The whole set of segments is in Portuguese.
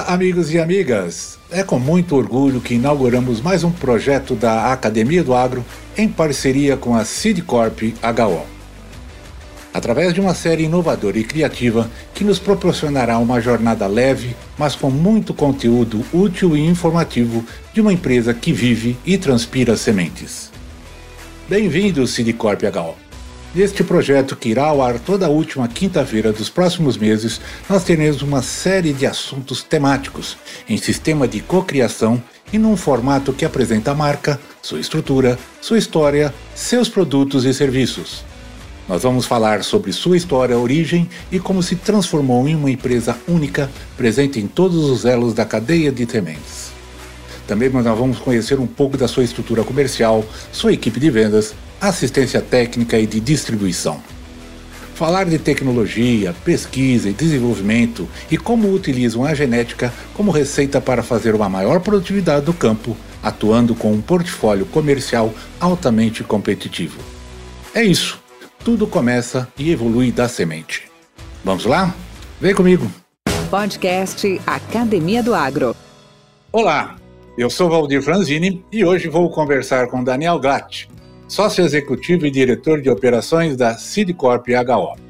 Olá, amigos e amigas! É com muito orgulho que inauguramos mais um projeto da Academia do Agro em parceria com a Sidcorp HO. Através de uma série inovadora e criativa que nos proporcionará uma jornada leve, mas com muito conteúdo útil e informativo de uma empresa que vive e transpira sementes. Bem-vindo, Sidcorp HO! Neste projeto, que irá ao ar toda a última quinta-feira dos próximos meses, nós teremos uma série de assuntos temáticos em sistema de cocriação e num formato que apresenta a marca, sua estrutura, sua história, seus produtos e serviços. Nós vamos falar sobre sua história, origem e como se transformou em uma empresa única, presente em todos os elos da cadeia de sementes. Também nós vamos conhecer um pouco da sua estrutura comercial, sua equipe de vendas, assistência técnica e de distribuição. Falar de tecnologia, pesquisa e desenvolvimento e como utilizam a genética como receita para fazer uma maior produtividade do campo, atuando com um portfólio comercial altamente competitivo. É isso. Tudo começa e evolui da semente. Vamos lá? Vem comigo. Podcast Academia do Agro. Olá, eu sou Valdir Franzini e hoje vou conversar com Daniel Glatt, sócio executivo e diretor de operações da Sidcorp HO,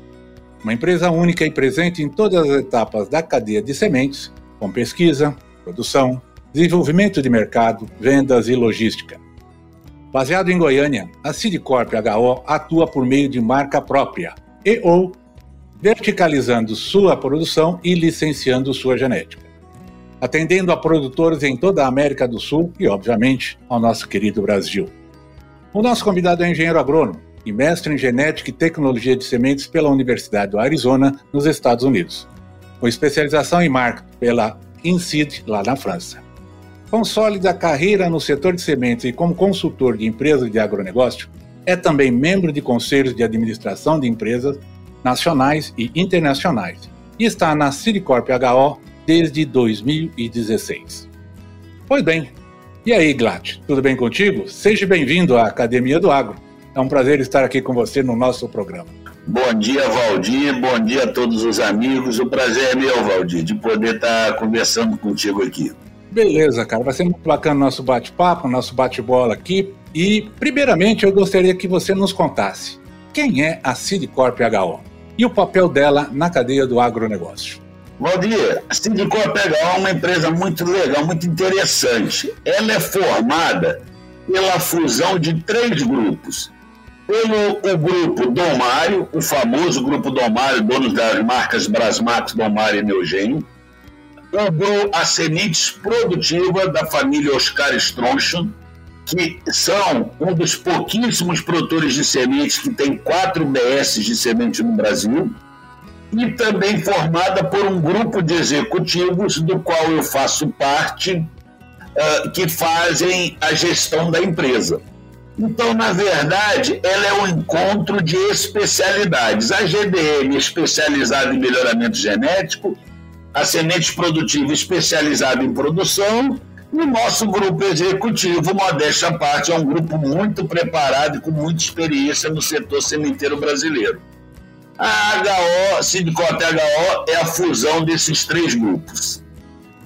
uma empresa única e presente em todas as etapas da cadeia de sementes, com pesquisa, produção, desenvolvimento de mercado, vendas e logística. Baseado em Goiânia, a Sidcorp HO atua por meio de marca própria e ou verticalizando sua produção e licenciando sua genética, atendendo a produtores em toda a América do Sul e, obviamente, ao nosso querido Brasil. O nosso convidado é engenheiro agrônomo e mestre em genética e tecnologia de sementes pela Universidade do Arizona, nos Estados Unidos, com especialização em marketing pela INSEAD, lá na França. Com sólida carreira no setor de sementes e como consultor de empresas de agronegócio, é também membro de conselhos de administração de empresas nacionais e internacionais e está na Ciricorp HO desde 2016. Pois bem, e aí, Glat, tudo bem contigo? Seja bem-vindo à Academia do Agro. É um prazer estar aqui com você no nosso programa. Bom dia, Valdir. Bom dia a todos os amigos. O prazer é meu, Valdir, de poder estar conversando contigo aqui. Beleza, cara. Vai ser muito bacana o nosso bate-papo, o nosso bate-bola aqui. E, primeiramente, eu gostaria que você nos contasse quem é a Sidcorp HO e o papel dela na cadeia do agronegócio. Valdir, a Sindicor é uma empresa muito legal, muito interessante. Ela é formada pela fusão de três grupos. Pelo o grupo Dom Mário, o famoso grupo Dom Mário, dono das marcas Brasmax, Dom Mário e Neugênio. O grupo a Sementes Produtiva da família Oscar Stronchon, que são um dos pouquíssimos produtores de sementes que tem quatro BS de semente no Brasil e também formada por um grupo de executivos do qual eu faço parte, uh, que fazem a gestão da empresa. Então, na verdade, ela é um encontro de especialidades. A GDM especializada em melhoramento genético, a Semente Produtiva especializada em produção, e o nosso grupo executivo, modéstia parte, é um grupo muito preparado e com muita experiência no setor sementeiro brasileiro. A HO, Sindicote HO, é a fusão desses três grupos.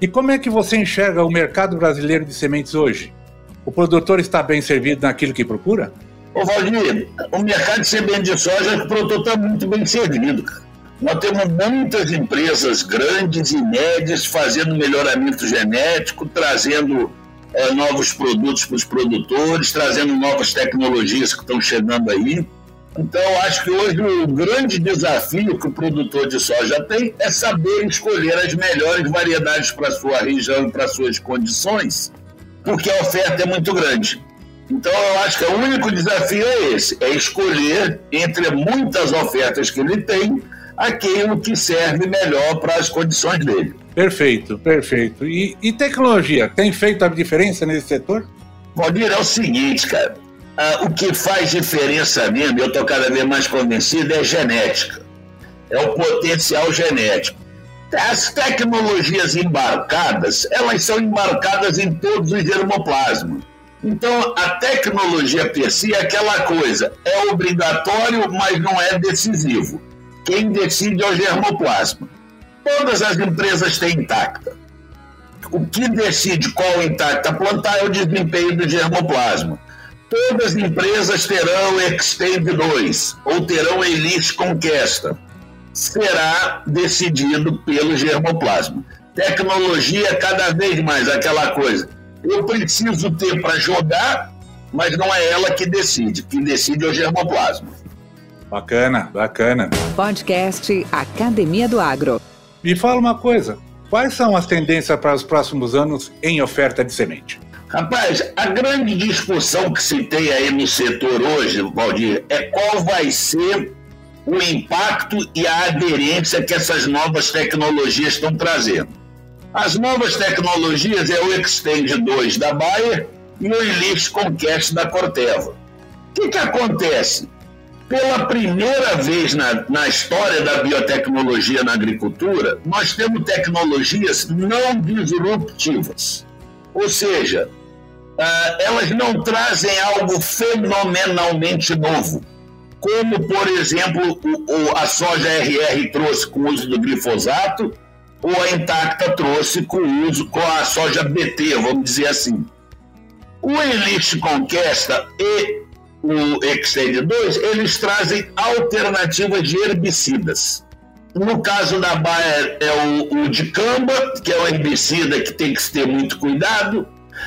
E como é que você enxerga o mercado brasileiro de sementes hoje? O produtor está bem servido naquilo que procura? Ô Valdir, o mercado de semente de soja, o produtor está muito bem servido, cara. Nós temos muitas empresas grandes e médias fazendo melhoramento genético, trazendo é, novos produtos para os produtores, trazendo novas tecnologias que estão chegando aí. Então, acho que hoje o grande desafio que o produtor de soja tem é saber escolher as melhores variedades para a sua região e para suas condições, porque a oferta é muito grande. Então, eu acho que o único desafio é esse: é escolher entre muitas ofertas que ele tem, aquilo que serve melhor para as condições dele. Perfeito, perfeito. E, e tecnologia, tem feito a diferença nesse setor? Valdir, é o seguinte, cara. Ah, o que faz diferença mesmo, eu estou cada vez mais convencido, é genética. É o potencial genético. As tecnologias embarcadas, elas são embarcadas em todos os germoplasmas. Então, a tecnologia per si é aquela coisa, é obrigatório, mas não é decisivo. Quem decide é o germoplasma. Todas as empresas têm intacta. O que decide qual intacta plantar é o desempenho do germoplasma. Todas as empresas terão Extend 2 ou terão Elite Conquesta. Será decidido pelo germoplasma. Tecnologia é cada vez mais aquela coisa. Eu preciso ter para jogar, mas não é ela que decide. Quem decide é o germoplasma. Bacana, bacana. Podcast Academia do Agro. Me fala uma coisa: quais são as tendências para os próximos anos em oferta de semente? Rapaz, a grande discussão que se tem aí no setor hoje, Valdir, é qual vai ser o impacto e a aderência que essas novas tecnologias estão trazendo. As novas tecnologias é o Extend 2 da Bayer e o Elite Conquest da Corteva. O que, que acontece? Pela primeira vez na, na história da biotecnologia na agricultura, nós temos tecnologias não disruptivas. Ou seja, uh, elas não trazem algo fenomenalmente novo, como, por exemplo, o, o, a soja RR trouxe com o uso do glifosato, ou a Intacta trouxe com o uso com a soja BT, vamos dizer assim. O Elite Conquesta e o Extend 2, eles trazem alternativas de herbicidas. No caso da Bayer é o, o dicamba, que é um herbicida que tem que se ter muito cuidado.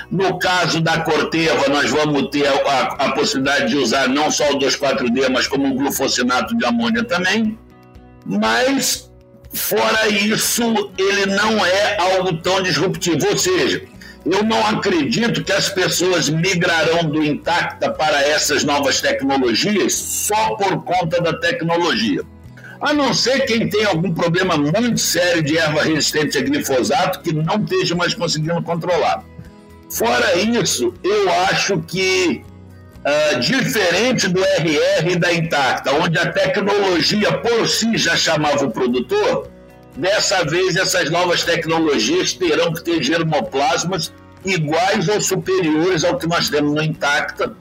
No caso da Corteva, nós vamos ter a, a, possibilidade de usar não só o 2,4-D, mas como o glufosinato de amônia também. Mas, fora isso, ele não é algo tão disruptivo. Ou seja, eu não acredito que as pessoas migrarão do Intacta para essas novas tecnologias só por conta da tecnologia. A não ser quem tem algum problema muito sério de erva resistente a glifosato que não esteja mais conseguindo controlar. Fora isso, eu acho que, uh, diferente do RR e da Intacta, onde a tecnologia por si já chamava o produtor, Dessa vez, essas novas tecnologias terão que ter germoplasmas iguais ou superiores ao que nós temos no Intacta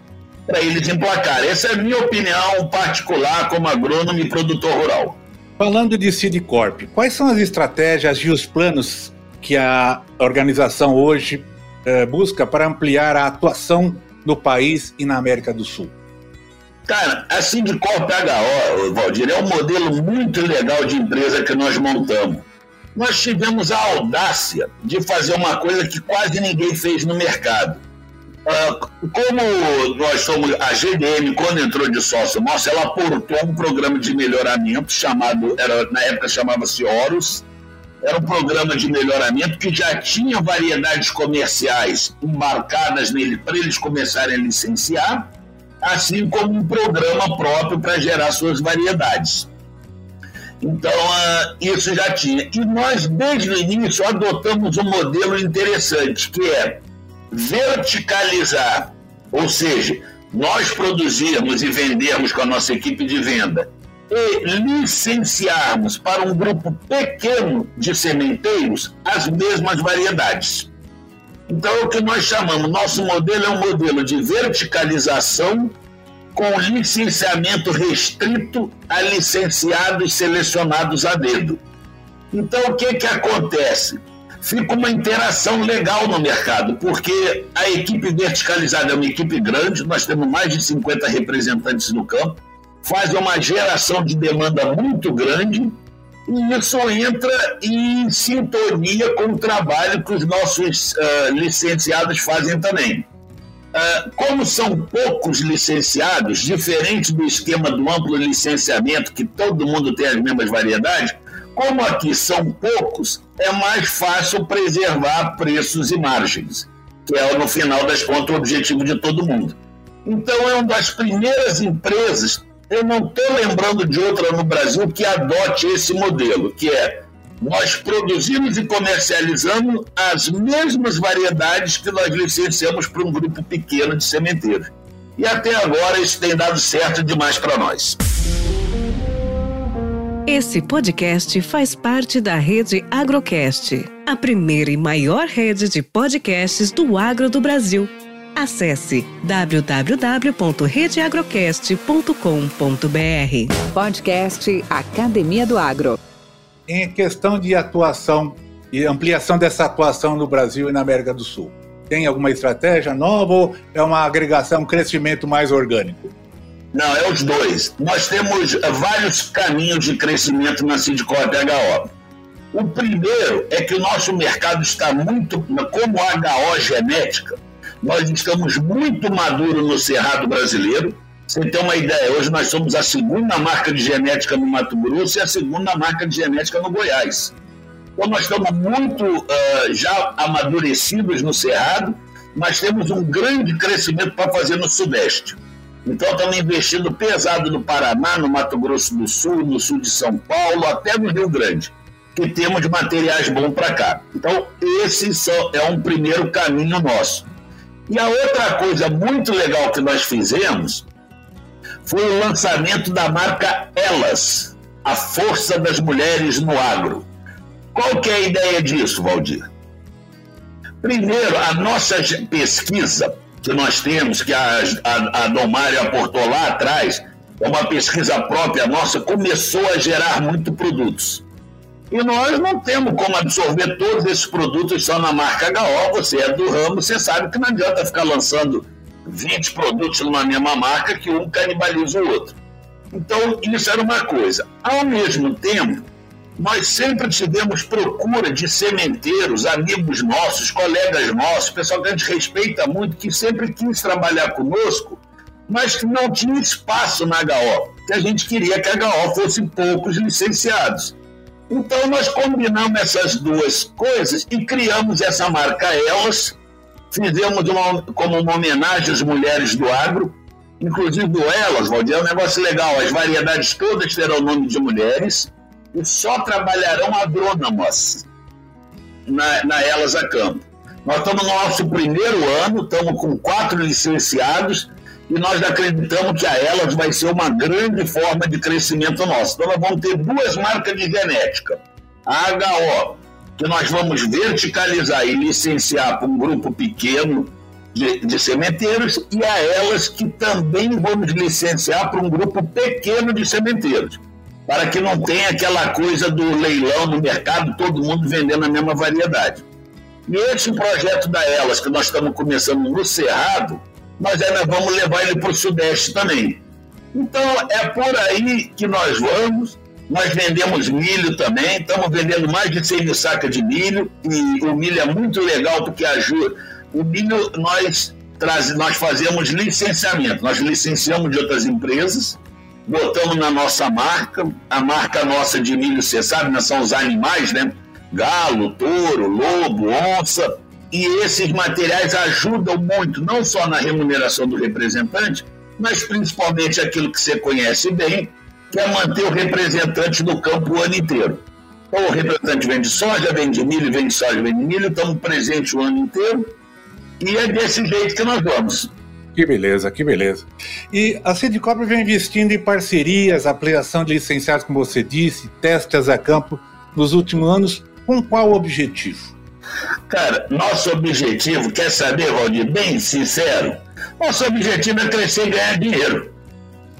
para eles emplacarem. Essa é a minha opinião particular como agrônomo e produtor rural. Falando de Sidcorp, quais são as estratégias e os planos que a organização hoje eh, busca para ampliar a atuação no país e na América do Sul? Cara, a Sindicor PHO, Valdir, é um modelo muito legal de empresa que nós montamos. Nós tivemos a audácia de fazer uma coisa que quase ninguém fez no mercado. Uh, como nós somos a GDM, quando entrou de sócio nosso, ela aportou um programa de melhoramento chamado, era, na época chamava-se Horus, era um programa de melhoramento que já tinha variedades comerciais embarcadas nele para eles começarem a licenciar assim como um programa próprio para gerar suas variedades. Então, uh, isso já tinha. E nós, desde o início, adotamos um modelo interessante, que é verticalizar, ou seja, nós produzirmos e vendermos com a nossa equipe de venda e licenciarmos para um grupo pequeno de sementeiros as mesmas variedades. Então, é o que nós chamamos, nosso modelo é um modelo de verticalização com licenciamento restrito a licenciados selecionados a dedo. Então, o que, que acontece? Fica uma interação legal no mercado, porque a equipe verticalizada é uma equipe grande, nós temos mais de 50 representantes no campo, faz uma geração de demanda muito grande e isso entra em sintonia com o trabalho que os nossos uh, licenciados fazem também. Uh, como são poucos licenciados, diferente do esquema do amplo licenciamento, que todo mundo tem as mesmas variedades, como aqui são poucos, é mais fácil preservar preços e margens, que é, no final das contas, o objetivo de todo mundo. Então, é uma das primeiras empresas eu não estou lembrando de outra no Brasil que adote esse modelo, que é nós produzimos e comercializamos as mesmas variedades que nós licenciamos para um grupo pequeno de sementeiros. E até agora isso tem dado certo demais para nós. Esse podcast faz parte da rede Agrocast, a primeira e maior rede de podcasts do agro do Brasil. Acesse www.redeagrocast.com.br. Podcast Academia do Agro. Em questão de atuação e ampliação dessa atuação no Brasil e na América do Sul, tem alguma estratégia nova ou é uma agregação, um crescimento mais orgânico? Não, é os dois. Nós temos vários caminhos de crescimento na Sidcorp HO. O primeiro é que o nosso mercado está muito, como HO genética, nós estamos muito maduros no Cerrado brasileiro. Você tem uma ideia, hoje nós somos a segunda marca de genética no Mato Grosso e a segunda marca de genética no Goiás. Então nós estamos muito uh, já amadurecidos no Cerrado, nós temos um grande crescimento para fazer no Sudeste. Então estamos investindo pesado no Paraná, no Mato Grosso do Sul, no sul de São Paulo, até no Rio Grande, que temos materiais bons para cá. Então esse é um primeiro caminho nosso. E a outra coisa muito legal que nós fizemos foi o lançamento da marca Elas, a força das mulheres no agro. Qual que é a ideia disso, Valdir? Primeiro, a nossa pesquisa que nós temos, que a, a, a Domário aportou lá atrás, é uma pesquisa própria nossa, começou a gerar muito produtos. E nós não temos como absorver todos esses produtos só na marca HO. Você é do ramo, você sabe que não adianta ficar lançando 20 produtos numa mesma marca que um canibaliza o outro. Então, isso era uma coisa. Ao mesmo tempo, nós sempre tivemos procura de sementeiros, amigos nossos, colegas nossos, pessoal que a gente respeita muito, que sempre quis trabalhar conosco, mas que não tinha espaço na HO, que a gente queria que a HO fosse poucos licenciados. Então nós combinamos essas duas coisas e criamos essa marca Elas, fizemos uma, como uma homenagem às mulheres do agro, inclusive do Elas, Valdir, é um negócio legal, as variedades todas terão nome de mulheres e só trabalharão agrônomas na, na Elas a Campo. Nós estamos no nosso primeiro ano, estamos com quatro licenciados e nós acreditamos que a Elas vai ser uma grande forma de crescimento nosso. Então, nós vamos ter duas marcas de genética. A HO, que nós vamos verticalizar e licenciar para um grupo pequeno de, de sementeiros, e a Elas, que também vamos licenciar para um grupo pequeno de sementeiros, para que não tenha aquela coisa do leilão no mercado, todo mundo vendendo a mesma variedade. E esse projeto da Elas, que nós estamos começando no Cerrado, nós ainda vamos levar ele para o Sudeste também. Então, é por aí que nós vamos. Nós vendemos milho também, estamos vendendo mais de 100 mil sacas de milho, e o milho é muito legal porque ajuda. O milho, nós, traz, nós fazemos licenciamento, nós licenciamos de outras empresas, botamos na nossa marca, a marca nossa de milho, você sabe, né, são os animais, né? Galo, touro, lobo, onça, e esses materiais ajudam muito, não só na remuneração do representante, mas principalmente aquilo que você conhece bem, que é manter o representante no campo o ano inteiro. Então, o representante vende soja, vende milho, vende soja, vende milho, estamos presentes o ano inteiro, e é desse jeito que nós vamos. Que beleza, que beleza. E a Sidicop vem investindo em parcerias, ampliação de licenciados, como você disse, testes a campo nos últimos anos, com qual objetivo? Cara, nosso objetivo, quer saber, Valdir, bem sincero, nosso objetivo é crescer e ganhar dinheiro.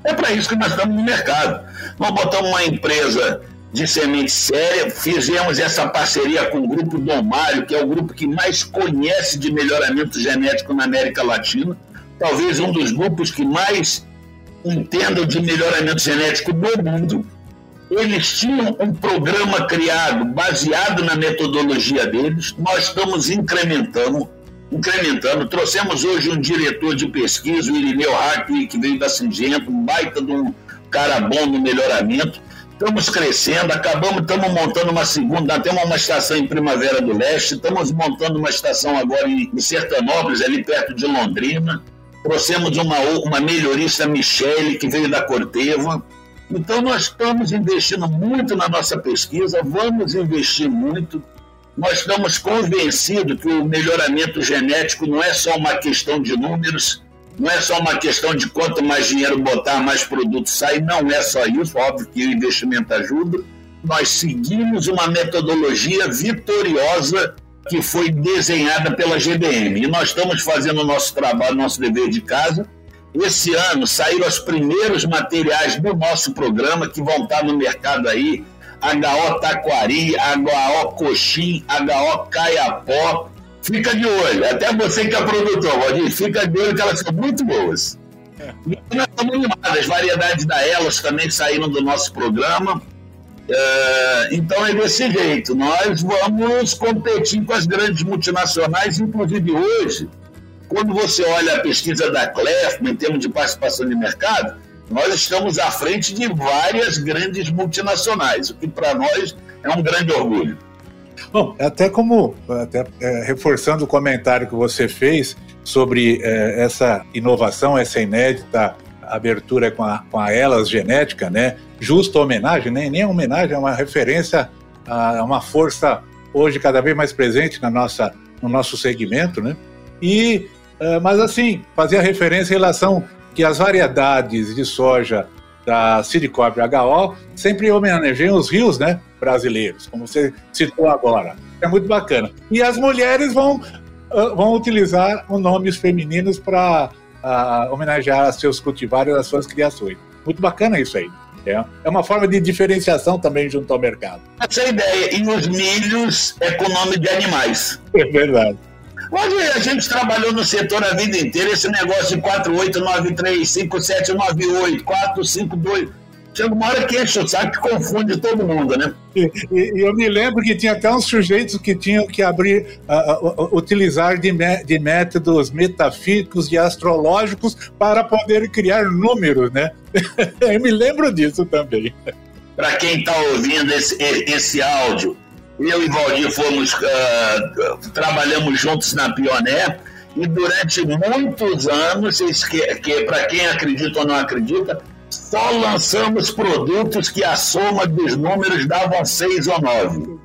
É para isso que nós estamos no mercado. Nós botamos uma empresa de semente séria, fizemos essa parceria com o grupo Dom Mário, que é o grupo que mais conhece de melhoramento genético na América Latina, talvez um dos grupos que mais entendam de melhoramento genético do mundo eles tinham um programa criado baseado na metodologia deles. Nós estamos incrementando, incrementando. Trouxemos hoje um diretor de pesquisa, o Irineu Hack, que veio da Singenta, um baita de um cara bom no melhoramento. Estamos crescendo, acabamos, estamos montando uma segunda, temos uma estação em Primavera do Leste, estamos montando uma estação agora em, em Sertanópolis, ali perto de Londrina. trouxemos uma, uma melhorista Michele, que veio da Corteva. Então, nós estamos investindo muito na nossa pesquisa, vamos investir muito. Nós estamos convencidos que o melhoramento genético não é só uma questão de números, não é só uma questão de quanto mais dinheiro botar, mais produto sai, não é só isso, óbvio que o investimento ajuda. Nós seguimos uma metodologia vitoriosa que foi desenhada pela GBM. E nós estamos fazendo o nosso trabalho, nosso dever de casa. Esse ano saíram os primeiros materiais do nosso programa que vão estar no mercado aí. HO Taquari, HO Coxim, HO Caiapó. Fica de olho, até você que é produtor, Valdir, fica de olho que elas são muito boas. E nós estamos animados, as variedades da Elas também saíram do nosso programa. É, então é desse jeito. Nós vamos competir com as grandes multinacionais, inclusive hoje, quando você olha a pesquisa da Clefman em termos de participação de mercado, nós estamos à frente de várias grandes multinacionais, o que para nós é um grande orgulho. Bom, até como até, é, reforçando o comentário que você fez sobre é, essa inovação, essa inédita abertura com a, com a Elas Genética, né? Justa homenagem, né? nem é homenagem, é uma referência a uma força hoje cada vez mais presente na nossa, no nosso segmento, né? E, mas assim, fazia referência em relação que as variedades de soja da Siricorp HO sempre homenageiam os rios, né, brasileiros, como você citou agora. É muito bacana. E as mulheres vão, vão utilizar os nomes femininos para a homenagear seus cultivares e as suas criações. Muito bacana isso aí. É, é uma forma de diferenciação também junto ao mercado. Essa é a ideia. E os milhos é com nome de animais. É verdade. Hoje a gente trabalhou no setor a vida inteira, esse negócio de 4893, 5798, 452 chega uma hora que enche o saco que confunde todo mundo, né? E, e, eu me lembro que tinha até uns sujeitos que tinham que abrir, uh, uh, utilizar de, de métodos metafísicos e astrológicos para poder criar números, né? eu me lembro disso também. Para quem está ouvindo esse, esse áudio, eu e Valdir fomos, uh, trabalhamos juntos na Pioné e durante muitos anos, que, que para quem acredita ou não acredita, só lançamos produtos que a soma dos números davam seis ou nove.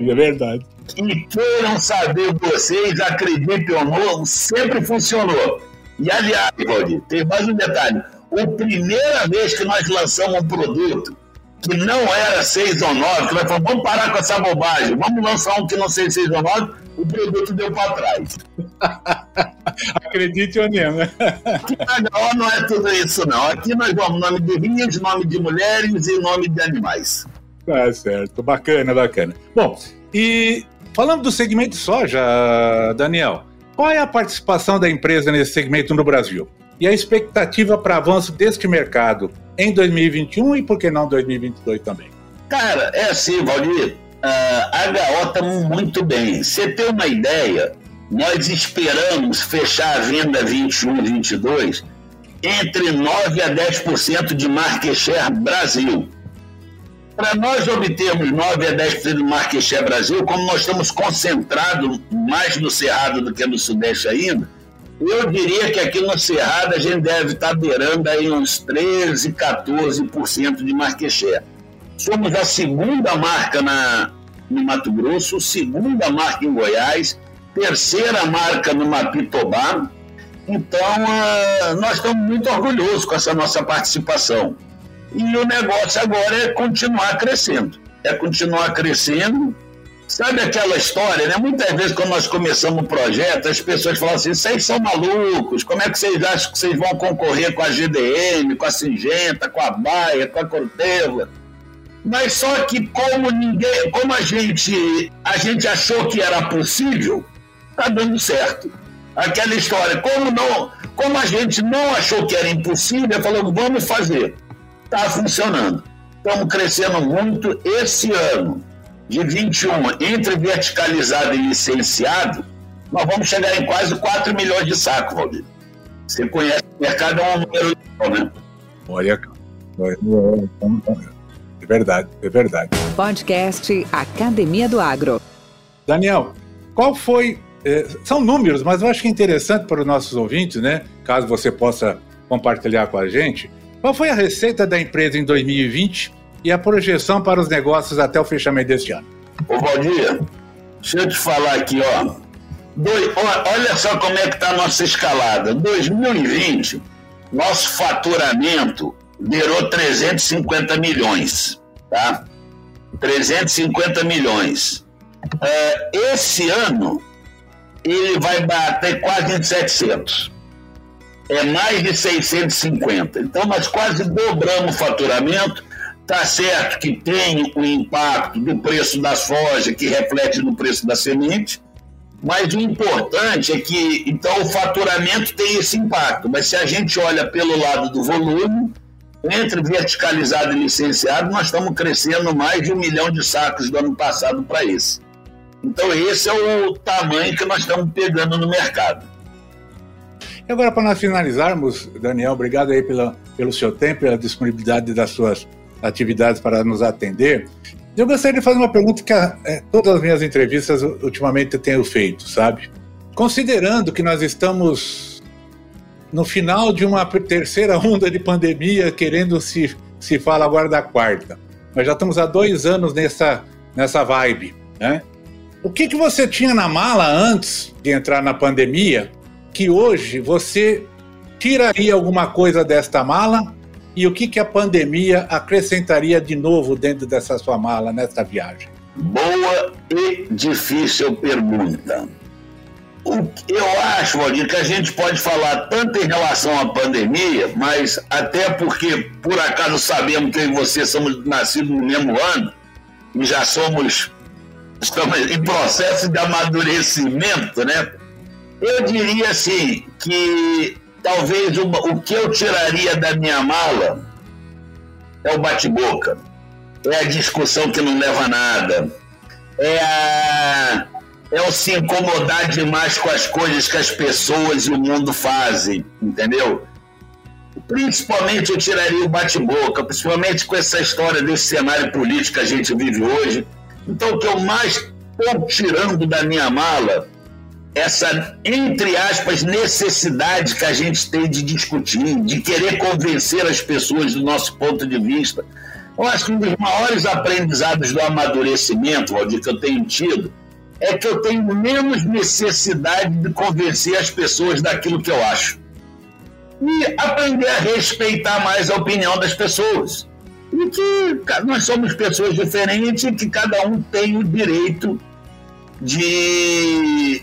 É verdade. E queiram saber vocês, acreditem ou não, sempre funcionou. E aliás, Valdir, tem mais um detalhe. A primeira vez que nós lançamos um produto que não era 6 ou 9, que nós falamos, vamos parar com essa bobagem, vamos lançar um que não seja 6 ou 9, o produto deu para trás. Acredite ou não, né? Aqui na não é tudo isso, não. Aqui nós vamos nome de rinhas, nome de mulheres e nome de animais. Tá certo, bacana, bacana. Bom, e falando do segmento soja, Daniel, qual é a participação da empresa nesse segmento no Brasil? E a expectativa para avanço deste mercado em 2021 e por que não 2022 também? Cara, é assim, Valdir. A HO está muito bem. Você tem uma ideia, nós esperamos fechar a venda 21 22 entre 9 a 10% de market share Brasil. Para nós obtermos 9 a 10% de market share Brasil, como nós estamos concentrados mais no Cerrado do que no Sudeste ainda, eu diria que aqui no Cerrado a gente deve estar beirando aí uns 13, 14% de market share. Somos a segunda marca na, no Mato Grosso, segunda marca em Goiás, terceira marca no Mapitobá. Então, uh, nós estamos muito orgulhosos com essa nossa participação. E o negócio agora é continuar crescendo. É continuar crescendo. Sabe aquela história, né? Muitas vezes, quando nós começamos o projeto, as pessoas falam assim: vocês são malucos, como é que vocês acham que vocês vão concorrer com a GDM, com a Singenta, com a Baia, com a Corteva? Mas só que como ninguém, como a gente, a gente achou que era possível, tá dando certo. Aquela história, como não, como a gente não achou que era impossível, falou, vamos fazer. Tá funcionando. Estamos crescendo muito esse ano. De 21, entre verticalizado e licenciado, nós vamos chegar em quase 4 milhões de sacos, Valdir. Você conhece o mercado, é um número né? Olha, é verdade, é verdade. Podcast Academia do Agro. Daniel, qual foi é, são números, mas eu acho que é interessante para os nossos ouvintes, né? Caso você possa compartilhar com a gente. Qual foi a receita da empresa em 2020 e a projeção para os negócios até o fechamento deste ano? Ô, Valdir, deixa eu te falar aqui, ó. Olha só como é que está a nossa escalada. 2020, nosso faturamento virou 350 milhões, tá? 350 milhões. É, esse ano, ele vai bater quase 700. É mais de 650. Então, nós quase dobramos o faturamento. Tá certo que tem o impacto do preço da soja, que reflete no preço da semente, mas o importante é que, então, o faturamento tem esse impacto. Mas se a gente olha pelo lado do volume, entre verticalizado e licenciado, nós estamos crescendo mais de um milhão de sacos do ano passado para esse. Então, esse é o tamanho que nós estamos pegando no mercado. E agora, para nós finalizarmos, Daniel, obrigado aí pela, pelo seu tempo, pela disponibilidade das suas atividades para nos atender. Eu gostaria de fazer uma pergunta que é, todas as minhas entrevistas ultimamente eu tenho feito, sabe? Considerando que nós estamos no final de uma terceira onda de pandemia, querendo se, se fala agora da quarta. Nós já estamos há dois anos nessa, nessa vibe, né? O que, que você tinha na mala antes de entrar na pandemia que hoje você tiraria alguma coisa desta mala e o que, que a pandemia acrescentaria de novo dentro dessa sua mala nessa viagem? Boa e difícil pergunta. Eu acho, Valdir, que a gente pode falar tanto em relação à pandemia, mas até porque, por acaso, sabemos que eu e você somos nascidos no mesmo ano e já somos estamos em processo de amadurecimento, né? Eu diria assim que talvez uma, o que eu tiraria da minha mala é o bate-boca, é a discussão que não leva a nada, é a é o se incomodar demais com as coisas que as pessoas e o mundo fazem, entendeu? Principalmente eu tiraria o bate-boca, principalmente com essa história desse cenário político que a gente vive hoje. Então, o que eu mais estou tirando da minha mala, essa, entre aspas, necessidade que a gente tem de discutir, de querer convencer as pessoas do nosso ponto de vista. Eu acho que um dos maiores aprendizados do amadurecimento, Valdir, que eu tenho tido, é que eu tenho menos necessidade de convencer as pessoas daquilo que eu acho. E aprender a respeitar mais a opinião das pessoas e que nós somos pessoas diferentes e que cada um tem o direito de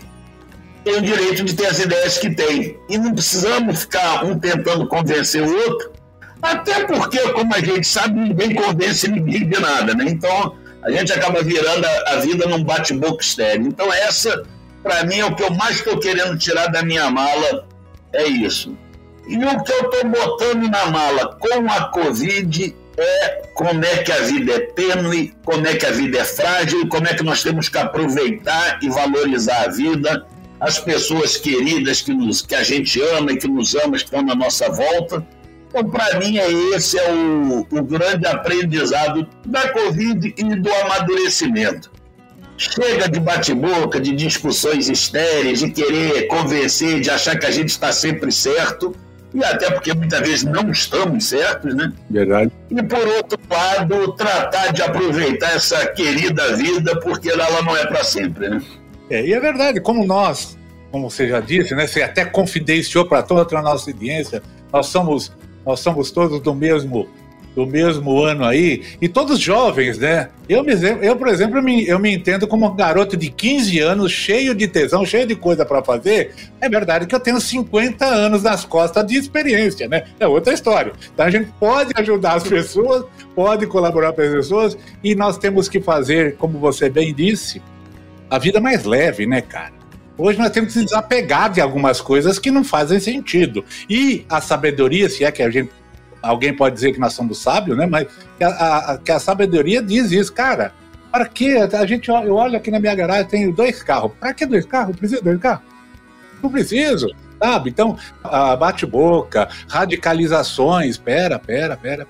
tem o direito de ter as ideias que tem. E não precisamos ficar um tentando convencer o outro, até porque, como a gente sabe, ninguém convence ninguém de nada, né? Então, a gente acaba virando a, a vida num bate-boca estéreo. Então, essa, para mim, é o que eu mais estou querendo tirar da minha mala, é isso. E o que eu estou botando na mala com a Covid é como é que a vida é tênue, como é que a vida é frágil, como é que nós temos que aproveitar e valorizar a vida, as pessoas queridas que, nos, que a gente ama e que nos ama, que estão na nossa volta. Então, para mim, é esse é o, o grande aprendizado da Covid e do amadurecimento. Chega de bate-boca, de discussões estéreis, de querer convencer, de achar que a gente está sempre certo e até porque muitas vezes não estamos certos, né? Verdade. E por outro lado, tratar de aproveitar essa querida vida, porque ela não é para sempre, né? É, e é verdade, como nós, como você já disse, né? Você até confidenciou para toda a nossa audiência, nós somos, nós somos todos do mesmo do mesmo ano aí, e todos jovens, né? Eu, me, eu por exemplo, eu me, eu me entendo como um garoto de 15 anos, cheio de tesão, cheio de coisa para fazer. É verdade que eu tenho 50 anos nas costas de experiência, né? É outra história. Então a gente pode ajudar as pessoas, pode colaborar com as pessoas, e nós temos que fazer, como você bem disse, a vida mais leve, né, cara? Hoje nós temos que desapegar de algumas coisas que não fazem sentido. E a sabedoria, se é que a gente alguém pode dizer que nós somos sábios, né? Mas que a, a, que a sabedoria diz isso, cara. Para que a gente eu olho aqui na minha garagem tenho dois carros. Para que dois carros? Preciso dois carros? Não preciso, sabe? Então, bate-boca, radicalizações, pera, pera, pera.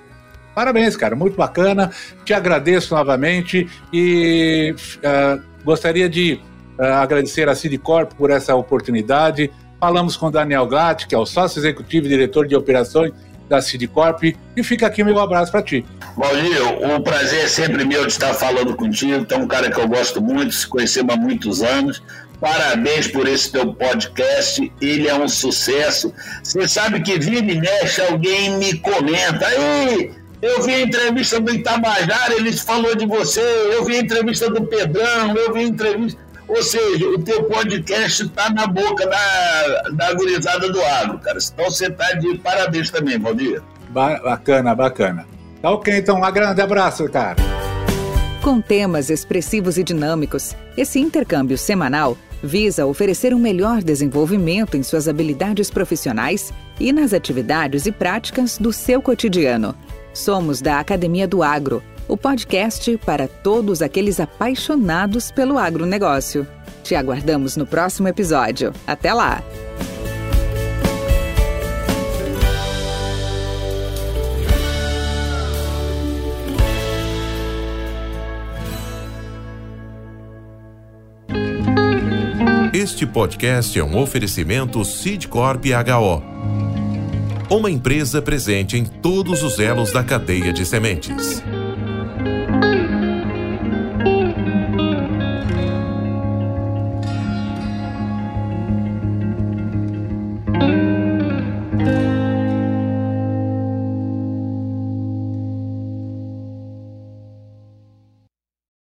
Parabéns, cara, muito bacana. Te agradeço novamente e uh, gostaria de Uh, agradecer a Cidicorp por essa oportunidade. Falamos com Daniel Glatt, que é o sócio executivo e diretor de operações da Cidicorp. E fica aqui meu abraço para ti. Valdir, o prazer é sempre meu de estar falando contigo. Tu é um cara que eu gosto muito, se conhecemos há muitos anos. Parabéns por esse teu podcast, ele é um sucesso. Você sabe que vira e mexe, alguém me comenta. Aí, eu vi a entrevista do Itabajara, ele falou de você. Eu vi a entrevista do Pedrão, eu vi a entrevista. Ou seja, o teu podcast está na boca da, da gurizada do agro, cara. Então você está de parabéns também, Valdir. Bacana, bacana. Tá ok, então um grande abraço, cara. Com temas expressivos e dinâmicos, esse intercâmbio semanal visa oferecer um melhor desenvolvimento em suas habilidades profissionais e nas atividades e práticas do seu cotidiano. Somos da Academia do Agro, o podcast para todos aqueles apaixonados pelo agronegócio. Te aguardamos no próximo episódio. Até lá! Este podcast é um oferecimento Sidcorp HO. Uma empresa presente em todos os elos da cadeia de sementes.